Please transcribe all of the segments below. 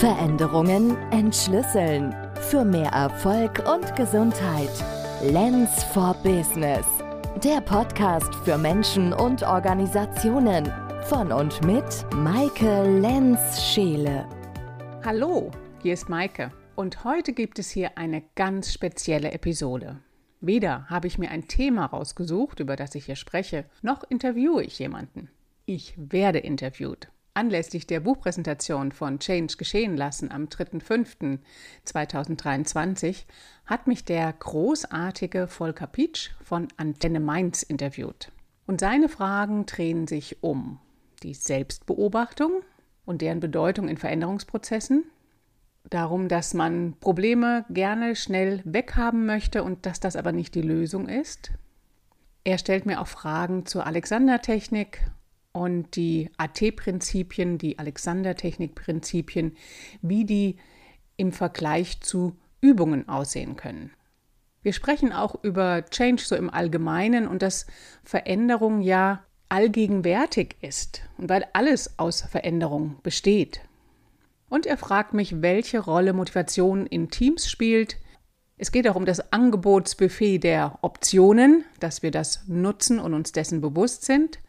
Veränderungen entschlüsseln. Für mehr Erfolg und Gesundheit. Lens for Business. Der Podcast für Menschen und Organisationen. Von und mit Maike Lenz-Scheele. Hallo, hier ist Maike. Und heute gibt es hier eine ganz spezielle Episode. Weder habe ich mir ein Thema rausgesucht, über das ich hier spreche, noch interviewe ich jemanden. Ich werde interviewt. Anlässlich der Buchpräsentation von Change geschehen lassen am 3.5.2023 hat mich der großartige Volker Pietsch von Antenne Mainz interviewt. Und seine Fragen drehen sich um die Selbstbeobachtung und deren Bedeutung in Veränderungsprozessen, darum, dass man Probleme gerne schnell weghaben möchte und dass das aber nicht die Lösung ist. Er stellt mir auch Fragen zur Alexander-Technik und die AT-Prinzipien, die Alexander-Technik-Prinzipien, wie die im Vergleich zu Übungen aussehen können. Wir sprechen auch über Change so im Allgemeinen und dass Veränderung ja allgegenwärtig ist und weil alles aus Veränderung besteht. Und er fragt mich, welche Rolle Motivation in Teams spielt. Es geht auch um das Angebotsbuffet der Optionen, dass wir das nutzen und uns dessen bewusst sind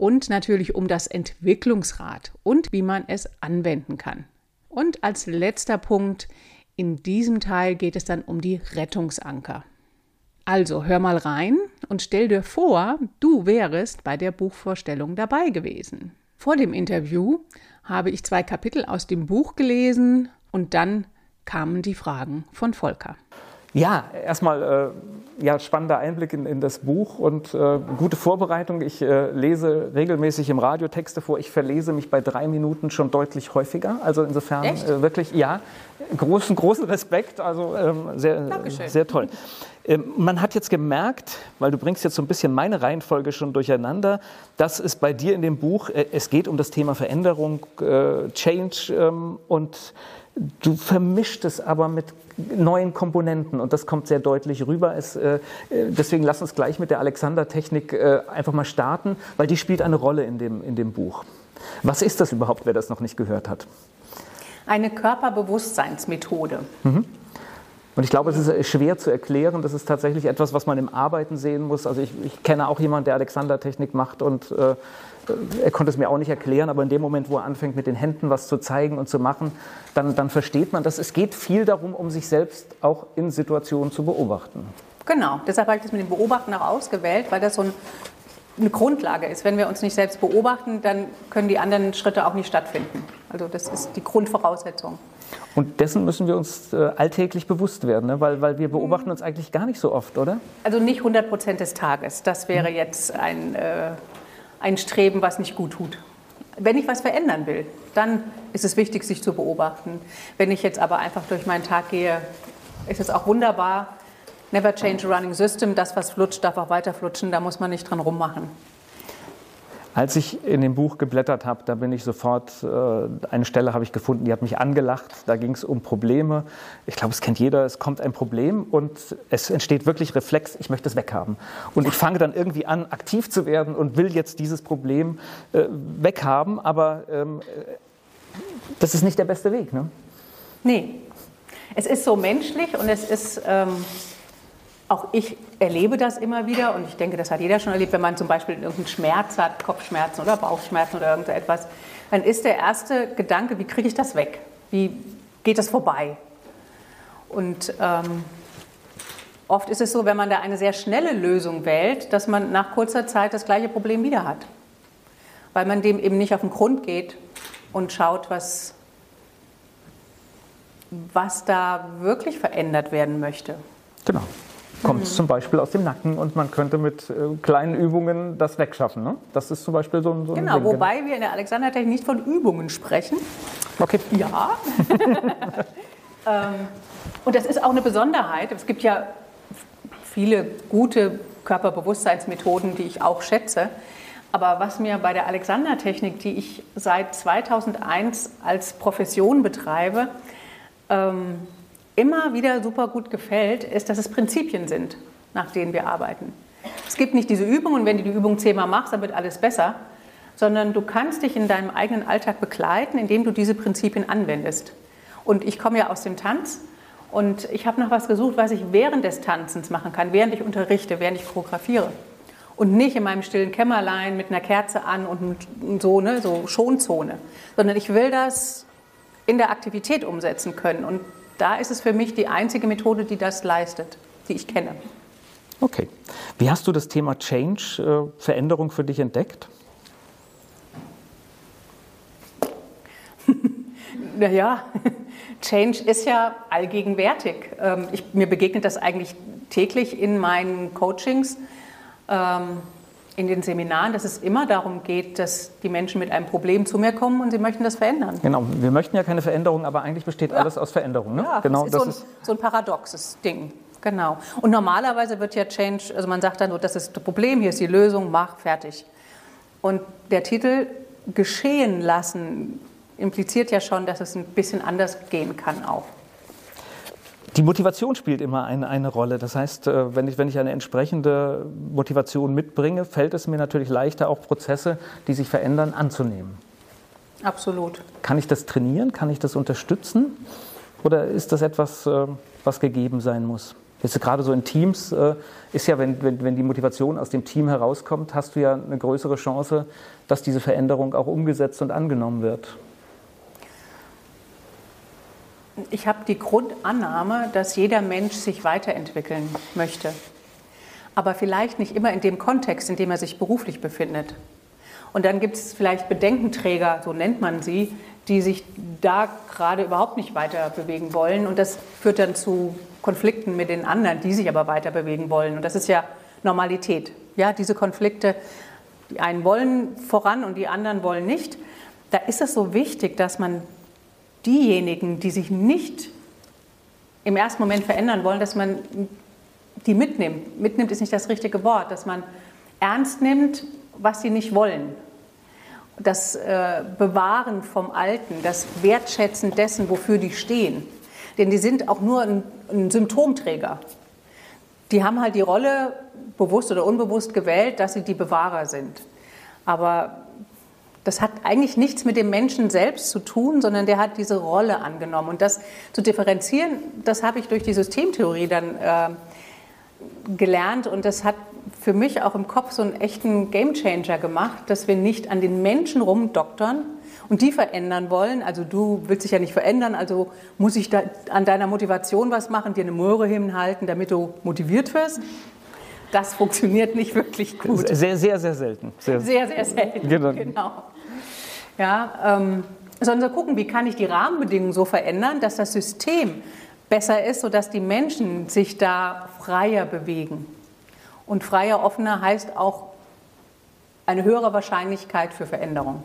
und natürlich um das Entwicklungsrad und wie man es anwenden kann. Und als letzter Punkt, in diesem Teil geht es dann um die Rettungsanker. Also hör mal rein und stell dir vor, du wärest bei der Buchvorstellung dabei gewesen. Vor dem Interview habe ich zwei Kapitel aus dem Buch gelesen und dann kamen die Fragen von Volker. Ja, erstmal äh, ja, spannender Einblick in, in das Buch und äh, gute Vorbereitung. Ich äh, lese regelmäßig im Radio Texte vor. Ich verlese mich bei drei Minuten schon deutlich häufiger. Also insofern äh, wirklich, ja, großen, großen Respekt. Also ähm, sehr, sehr toll. Ähm, man hat jetzt gemerkt, weil du bringst jetzt so ein bisschen meine Reihenfolge schon durcheinander, dass es bei dir in dem Buch, äh, es geht um das Thema Veränderung, äh, Change ähm, und Du vermischt es aber mit neuen Komponenten und das kommt sehr deutlich rüber. Es, äh, deswegen lass uns gleich mit der Alexander-Technik äh, einfach mal starten, weil die spielt eine Rolle in dem, in dem Buch. Was ist das überhaupt, wer das noch nicht gehört hat? Eine Körperbewusstseinsmethode. Mhm. Und ich glaube, es ist schwer zu erklären. Das ist tatsächlich etwas, was man im Arbeiten sehen muss. Also ich, ich kenne auch jemanden, der Alexander-Technik macht und äh, er konnte es mir auch nicht erklären, aber in dem Moment, wo er anfängt, mit den Händen was zu zeigen und zu machen, dann, dann versteht man, dass es geht viel darum, um sich selbst auch in Situationen zu beobachten. Genau, deshalb habe ich das mit dem Beobachten auch ausgewählt, weil das so ein, eine Grundlage ist. Wenn wir uns nicht selbst beobachten, dann können die anderen Schritte auch nicht stattfinden. Also das ist die Grundvoraussetzung. Und dessen müssen wir uns äh, alltäglich bewusst werden, ne? weil, weil wir beobachten uns eigentlich gar nicht so oft, oder? Also nicht 100 Prozent des Tages. Das wäre jetzt ein, äh, ein Streben, was nicht gut tut. Wenn ich was verändern will, dann ist es wichtig, sich zu beobachten. Wenn ich jetzt aber einfach durch meinen Tag gehe, ist es auch wunderbar. Never change a running system. Das, was flutscht, darf auch weiter flutschen. Da muss man nicht dran rummachen. Als ich in dem Buch geblättert habe, da bin ich sofort, äh, eine Stelle habe ich gefunden, die hat mich angelacht. Da ging es um Probleme. Ich glaube, es kennt jeder. Es kommt ein Problem und es entsteht wirklich Reflex, ich möchte es weghaben. Und ich fange dann irgendwie an, aktiv zu werden und will jetzt dieses Problem äh, weghaben. Aber ähm, das ist nicht der beste Weg. Ne? Nee. Es ist so menschlich und es ist. Ähm auch ich erlebe das immer wieder und ich denke, das hat jeder schon erlebt, wenn man zum Beispiel irgendeinen Schmerz hat, Kopfschmerzen oder Bauchschmerzen oder irgendetwas, dann ist der erste Gedanke, wie kriege ich das weg? Wie geht das vorbei? Und ähm, oft ist es so, wenn man da eine sehr schnelle Lösung wählt, dass man nach kurzer Zeit das gleiche Problem wieder hat, weil man dem eben nicht auf den Grund geht und schaut, was, was da wirklich verändert werden möchte. Genau kommt es zum Beispiel aus dem Nacken und man könnte mit äh, kleinen Übungen das wegschaffen. Ne? Das ist zum Beispiel so ein, so ein Genau, wobei genau. wir in der Alexandertechnik nicht von Übungen sprechen. Okay. Ja. ähm, und das ist auch eine Besonderheit. Es gibt ja viele gute Körperbewusstseinsmethoden, die ich auch schätze. Aber was mir bei der Alexander-Technik, die ich seit 2001 als Profession betreibe, ähm, immer wieder super gut gefällt, ist, dass es Prinzipien sind, nach denen wir arbeiten. Es gibt nicht diese Übung und wenn du die Übung zehnmal machst, dann wird alles besser, sondern du kannst dich in deinem eigenen Alltag begleiten, indem du diese Prinzipien anwendest. Und ich komme ja aus dem Tanz und ich habe nach was gesucht, was ich während des Tanzens machen kann, während ich unterrichte, während ich choreografiere. Und nicht in meinem stillen Kämmerlein mit einer Kerze an und so, ne, so Schonzone, sondern ich will das in der Aktivität umsetzen können. Und da ist es für mich die einzige Methode, die das leistet, die ich kenne. Okay. Wie hast du das Thema Change, äh, Veränderung für dich entdeckt? naja, Change ist ja allgegenwärtig. Ähm, ich, mir begegnet das eigentlich täglich in meinen Coachings, ähm, in den Seminaren, dass es immer darum geht, dass die Menschen mit einem Problem zu mir kommen und sie möchten das verändern. Genau, wir möchten ja keine Veränderung, aber eigentlich besteht ja. alles aus Veränderung. Ne? Ja, genau, das ist, das so, ein, ist so ein paradoxes Ding. Genau. Und normalerweise wird ja Change, also man sagt dann nur, das ist das Problem, hier ist die Lösung, mach, fertig. Und der Titel Geschehen lassen impliziert ja schon, dass es ein bisschen anders gehen kann auch. Die Motivation spielt immer eine, eine Rolle. Das heißt, äh, wenn ich, wenn ich eine entsprechende Motivation mitbringe, fällt es mir natürlich leichter, auch Prozesse, die sich verändern, anzunehmen. Absolut. Kann ich das trainieren? Kann ich das unterstützen? Oder ist das etwas, äh, was gegeben sein muss? Jetzt gerade so in Teams äh, ist ja, wenn, wenn, wenn die Motivation aus dem Team herauskommt, hast du ja eine größere Chance, dass diese Veränderung auch umgesetzt und angenommen wird. Ich habe die Grundannahme, dass jeder Mensch sich weiterentwickeln möchte. Aber vielleicht nicht immer in dem Kontext, in dem er sich beruflich befindet. Und dann gibt es vielleicht Bedenkenträger, so nennt man sie, die sich da gerade überhaupt nicht weiter bewegen wollen. Und das führt dann zu Konflikten mit den anderen, die sich aber weiter bewegen wollen. Und das ist ja Normalität. Ja, diese Konflikte, die einen wollen voran und die anderen wollen nicht. Da ist es so wichtig, dass man diejenigen, die sich nicht im ersten Moment verändern wollen, dass man die mitnimmt. Mitnimmt ist nicht das richtige Wort, dass man ernst nimmt, was sie nicht wollen. Das äh, Bewahren vom Alten, das Wertschätzen dessen, wofür die stehen. Denn die sind auch nur ein, ein Symptomträger. Die haben halt die Rolle, bewusst oder unbewusst gewählt, dass sie die Bewahrer sind. Aber das hat eigentlich nichts mit dem Menschen selbst zu tun, sondern der hat diese Rolle angenommen. Und das zu differenzieren, das habe ich durch die Systemtheorie dann äh, gelernt. Und das hat für mich auch im Kopf so einen echten Gamechanger gemacht, dass wir nicht an den Menschen rumdoktern und die verändern wollen. Also du willst dich ja nicht verändern, also muss ich an deiner Motivation was machen, dir eine Möhre hinhalten, damit du motiviert wirst das funktioniert nicht wirklich gut. Sehr, sehr, sehr selten. Sehr, sehr, sehr selten. Genau. genau. Ja, ähm, sondern gucken, wie kann ich die Rahmenbedingungen so verändern, dass das System besser ist, sodass die Menschen sich da freier bewegen. Und freier, offener heißt auch eine höhere Wahrscheinlichkeit für Veränderung.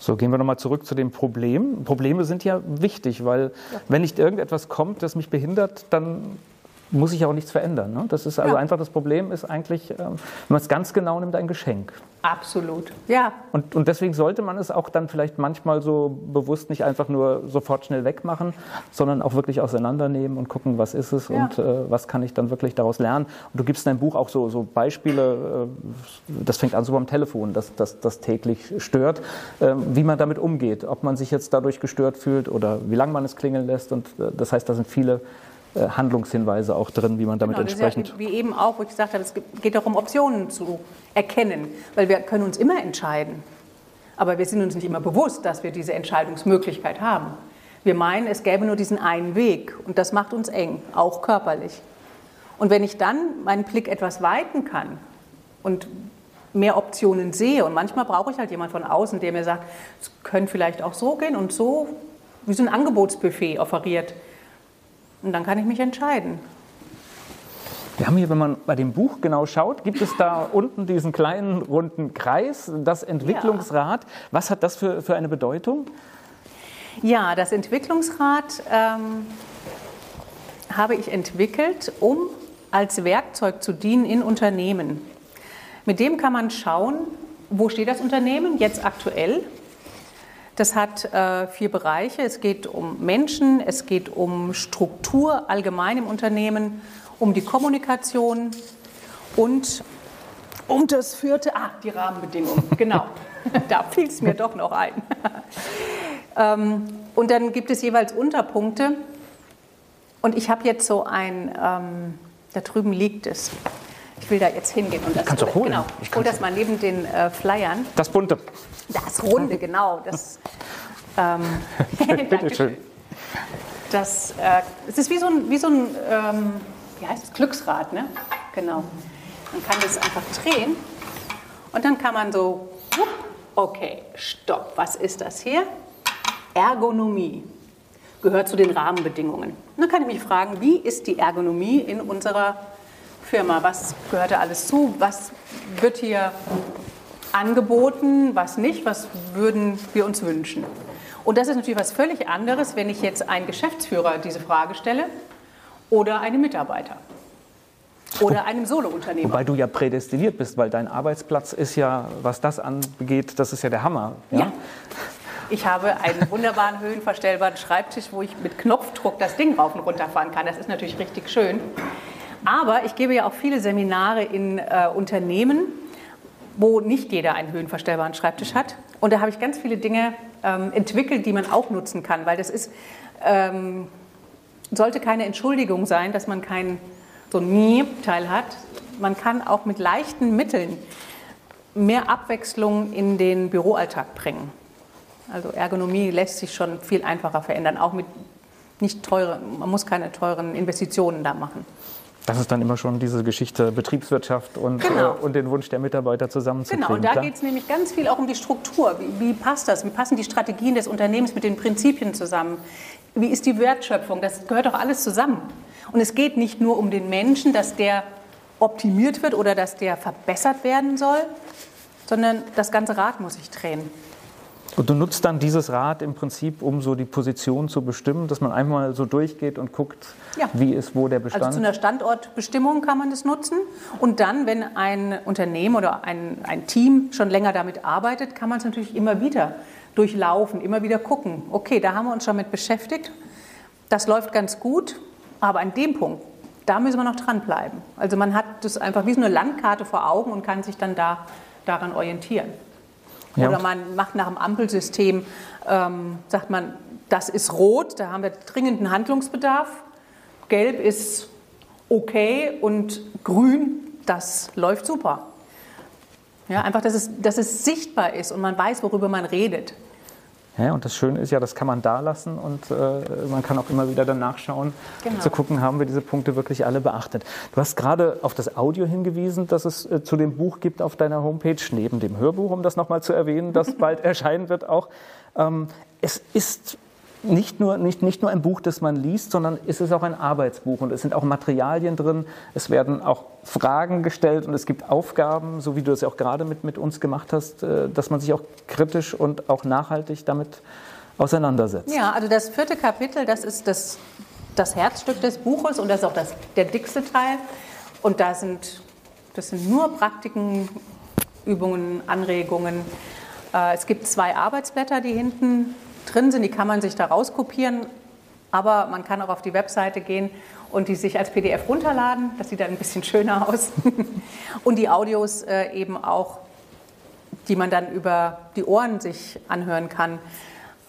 So, gehen wir nochmal zurück zu dem Problem. Probleme sind ja wichtig, weil ja. wenn nicht irgendetwas kommt, das mich behindert, dann muss sich auch nichts verändern. Ne? Das ist also ja. einfach das Problem, ist eigentlich, ähm, wenn man es ganz genau nimmt, ein Geschenk. Absolut, ja. Und, und deswegen sollte man es auch dann vielleicht manchmal so bewusst nicht einfach nur sofort schnell wegmachen, sondern auch wirklich auseinandernehmen und gucken, was ist es ja. und äh, was kann ich dann wirklich daraus lernen. Und du gibst in deinem Buch auch so, so Beispiele, äh, das fängt an so beim Telefon, das, das, das täglich stört, äh, wie man damit umgeht, ob man sich jetzt dadurch gestört fühlt oder wie lange man es klingeln lässt. Und äh, das heißt, da sind viele Handlungshinweise auch drin, wie man damit genau, entsprechend. Ja, wie eben auch, wo ich gesagt habe, es geht darum, Optionen zu erkennen, weil wir können uns immer entscheiden. Aber wir sind uns nicht immer bewusst, dass wir diese Entscheidungsmöglichkeit haben. Wir meinen, es gäbe nur diesen einen Weg und das macht uns eng, auch körperlich. Und wenn ich dann meinen Blick etwas weiten kann und mehr Optionen sehe, und manchmal brauche ich halt jemand von außen, der mir sagt, es könnte vielleicht auch so gehen und so, wie so ein Angebotsbuffet offeriert, und dann kann ich mich entscheiden. Wir haben hier, wenn man bei dem Buch genau schaut, gibt es da unten diesen kleinen runden Kreis, das Entwicklungsrad. Ja. Was hat das für, für eine Bedeutung? Ja, das Entwicklungsrad ähm, habe ich entwickelt, um als Werkzeug zu dienen in Unternehmen. Mit dem kann man schauen, wo steht das Unternehmen jetzt aktuell das hat äh, vier Bereiche. Es geht um Menschen, es geht um Struktur allgemein im Unternehmen, um die Kommunikation und um das vierte, ah, die Rahmenbedingungen, genau. da fiel es mir doch noch ein. ähm, und dann gibt es jeweils Unterpunkte. Und ich habe jetzt so ein, ähm, da drüben liegt es. Ich will da jetzt hingehen und das Kannst du holen. Genau, ich hole das mal neben den äh, Flyern. Das bunte. Das Runde, genau. Das, ähm, Bitte schön. Das, äh, es ist wie so ein, wie so ein ähm, wie heißt es, Glücksrad, ne? Genau. Man kann das einfach drehen und dann kann man so, wupp, okay, stopp, was ist das hier? Ergonomie gehört zu den Rahmenbedingungen. Und dann kann ich mich fragen, wie ist die Ergonomie in unserer Firma? Was gehört da alles zu? Was wird hier angeboten, was nicht? Was würden wir uns wünschen? Und das ist natürlich was völlig anderes, wenn ich jetzt einen Geschäftsführer diese Frage stelle oder einem Mitarbeiter oder einem Solounternehmer. Wobei du ja prädestiniert bist, weil dein Arbeitsplatz ist ja, was das angeht, das ist ja der Hammer. Ja. ja. Ich habe einen wunderbaren höhenverstellbaren Schreibtisch, wo ich mit Knopfdruck das Ding rauf und runter fahren kann. Das ist natürlich richtig schön. Aber ich gebe ja auch viele Seminare in äh, Unternehmen, wo nicht jeder einen höhenverstellbaren Schreibtisch hat. Und da habe ich ganz viele Dinge ähm, entwickelt, die man auch nutzen kann, weil das ist, ähm, sollte keine Entschuldigung sein, dass man kein so ein Mie-Teil hat. Man kann auch mit leichten Mitteln mehr Abwechslung in den Büroalltag bringen. Also Ergonomie lässt sich schon viel einfacher verändern, auch mit nicht teuren, man muss keine teuren Investitionen da machen. Das ist dann immer schon diese Geschichte Betriebswirtschaft und, Genau. äh, und den Wunsch der Mitarbeiter zusammenzukriegen. Genau, und da geht es nämlich ganz viel auch um die Struktur. Wie, wie passt das? Wie passen die Strategien des Unternehmens mit den Prinzipien zusammen? Wie ist die Wertschöpfung? Das gehört doch alles zusammen. Und es geht nicht nur um den Menschen, dass der optimiert wird oder dass der verbessert werden soll, sondern das ganze Rad muss sich drehen. Und du nutzt dann dieses Rad im Prinzip, um so die Position zu bestimmen, dass man einmal so durchgeht und guckt, Ja. wie ist wo der Bestand. Also zu einer Standortbestimmung kann man das nutzen. Und dann, wenn ein Unternehmen oder ein, ein Team schon länger damit arbeitet, kann man es natürlich immer wieder durchlaufen, immer wieder gucken. Okay, da haben wir uns schon mit beschäftigt. Das läuft ganz gut, aber an dem Punkt, da müssen wir noch dranbleiben. Also man hat das einfach wie so eine Landkarte vor Augen und kann sich dann da, daran orientieren. Ja, Oder man macht nach dem Ampelsystem, ähm, sagt man, das ist rot, da haben wir dringenden Handlungsbedarf. Gelb ist okay und grün, das läuft super. Ja, einfach, dass es, dass es sichtbar ist und man weiß, worüber man redet. Ja, und das Schöne ist ja, das kann man da lassen und äh, man kann auch immer wieder dann nachschauen, Genau. zu gucken, haben wir diese Punkte wirklich alle beachtet. Du hast gerade auf das Audio hingewiesen, das es äh, zu dem Buch gibt auf deiner Homepage, neben dem Hörbuch, um das nochmal zu erwähnen, das bald erscheinen wird auch. Ähm, es ist nicht nur, nicht, nicht nur ein Buch, das man liest, sondern es ist auch ein Arbeitsbuch und es sind auch Materialien drin, es werden auch Fragen gestellt und es gibt Aufgaben, so wie du es auch gerade mit, mit uns gemacht hast, äh, dass man sich auch kritisch und auch nachhaltig damit auseinandersetzt. Ja, also das vierte Kapitel, das ist das, das Herzstück des Buches und das ist auch das, der dickste Teil. Und da sind, das sind nur Praktiken, Übungen, Anregungen. Äh, Es gibt zwei Arbeitsblätter, die hinten drin sind, die kann man sich da rauskopieren. Aber man kann auch auf die Webseite gehen und die sich als PDF runterladen. Das sieht dann ein bisschen schöner aus. und die Audios äh, eben auch die man dann über die Ohren sich anhören kann,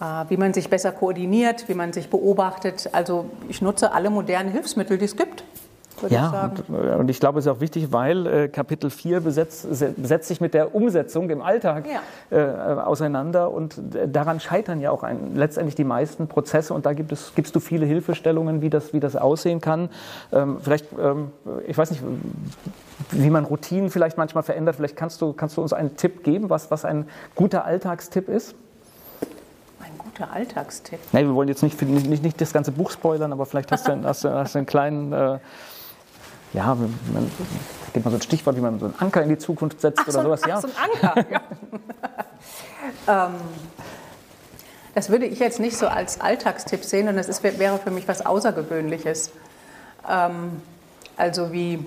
äh, wie man sich besser koordiniert, wie man sich beobachtet. Also ich nutze alle modernen Hilfsmittel, die es gibt, würde ich Ja, sagen. und, äh, und ich glaube, es ist auch wichtig, weil äh, Kapitel 4 besetzt, se- setzt sich mit der Umsetzung im Alltag äh, auseinander und äh, daran scheitern ja auch ein, letztendlich die meisten Prozesse und da gibt es, gibst du viele Hilfestellungen, wie das, wie das aussehen kann. Ähm, vielleicht, ähm, ich weiß nicht, wie man Routinen vielleicht manchmal verändert. Vielleicht kannst du, kannst du uns einen Tipp geben, was, was ein guter Alltagstipp ist? Ein guter Alltagstipp. Nee, wir wollen jetzt nicht, nicht, nicht, nicht das ganze Buch spoilern, aber vielleicht hast du, einen- hast du, hast du einen kleinen, äh, ja, man, gibt man so ein Stichwort, wie man so einen Anker in die Zukunft setzt Ach, oder so, sowas. ach, Ja. so ein Anker. ja. ähm, das würde ich jetzt nicht so als Alltagstipp sehen, und das ist, wäre für mich was Außergewöhnliches. Ähm, also wie,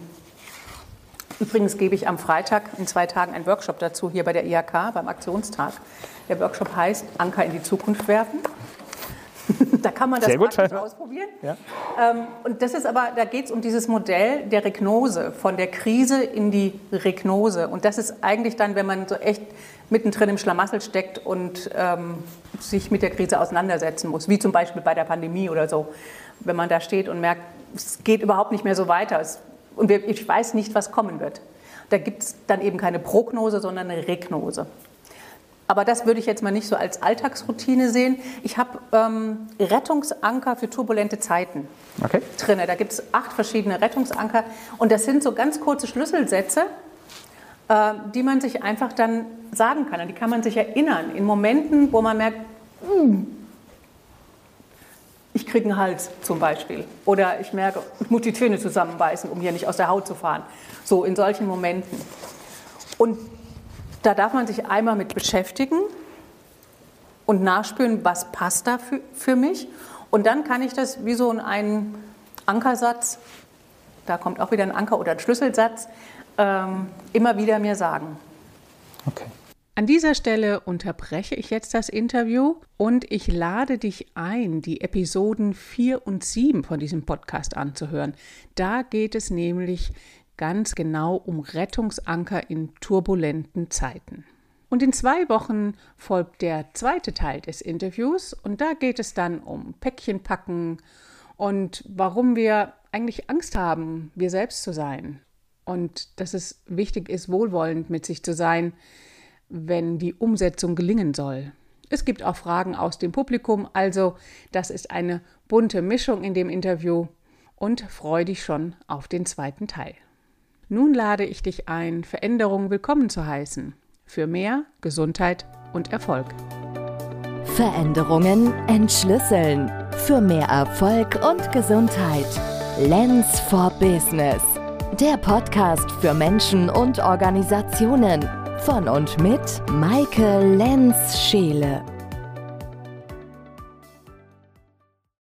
übrigens gebe ich am Freitag in zwei Tagen einen Workshop dazu hier bei der IHK beim Aktionstag. Der Workshop heißt Anker in die Zukunft werfen. da kann man das Sehr gut. ausprobieren. Ja. Ähm, und das ist aber, da geht es um dieses Modell der Regnose, von der Krise in die Regnose. Und das ist eigentlich dann, wenn man so echt mittendrin im Schlamassel steckt und ähm, sich mit der Krise auseinandersetzen muss, wie zum Beispiel bei der Pandemie oder so. Wenn man da steht und merkt, es geht überhaupt nicht mehr so weiter es, und ich weiß nicht, was kommen wird. Da gibt es dann eben keine Prognose, sondern eine Regnose. Aber das würde ich jetzt mal nicht so als Alltagsroutine sehen. Ich habe ähm, Rettungsanker für turbulente Zeiten okay. drin. Da gibt es acht verschiedene Rettungsanker. Und das sind so ganz kurze Schlüsselsätze, äh, die man sich einfach dann sagen kann. An die kann man sich erinnern in Momenten, wo man merkt, hm, ich kriege einen Hals zum Beispiel. Oder ich merke, ich muss die Töne zusammenbeißen, um hier nicht aus der Haut zu fahren. So in solchen Momenten. Und da darf man sich einmal mit beschäftigen und nachspüren, was passt da für, für mich. Und dann kann ich das wie so in einen Ankersatz, da kommt auch wieder ein Anker oder ein Schlüsselsatz, ähm, immer wieder mir sagen. Okay. An dieser Stelle unterbreche ich jetzt das Interview und ich lade dich ein, die Episoden 4 und 7 von diesem Podcast anzuhören. Da geht es nämlich ganz genau um Rettungsanker in turbulenten Zeiten. Und in zwei Wochen folgt der zweite Teil des Interviews und da geht es dann um Päckchen packen und warum wir eigentlich Angst haben, wir selbst zu sein. Und dass es wichtig ist, wohlwollend mit sich zu sein, wenn die Umsetzung gelingen soll. Es gibt auch Fragen aus dem Publikum, also das ist eine bunte Mischung in dem Interview und freue dich schon auf den zweiten Teil. Nun lade ich dich ein, Veränderungen willkommen zu heißen. Für mehr Gesundheit und Erfolg. Veränderungen entschlüsseln. Für mehr Erfolg und Gesundheit. Lens for Business. Der Podcast für Menschen und Organisationen. Von und mit Maike Lenz-Scheele.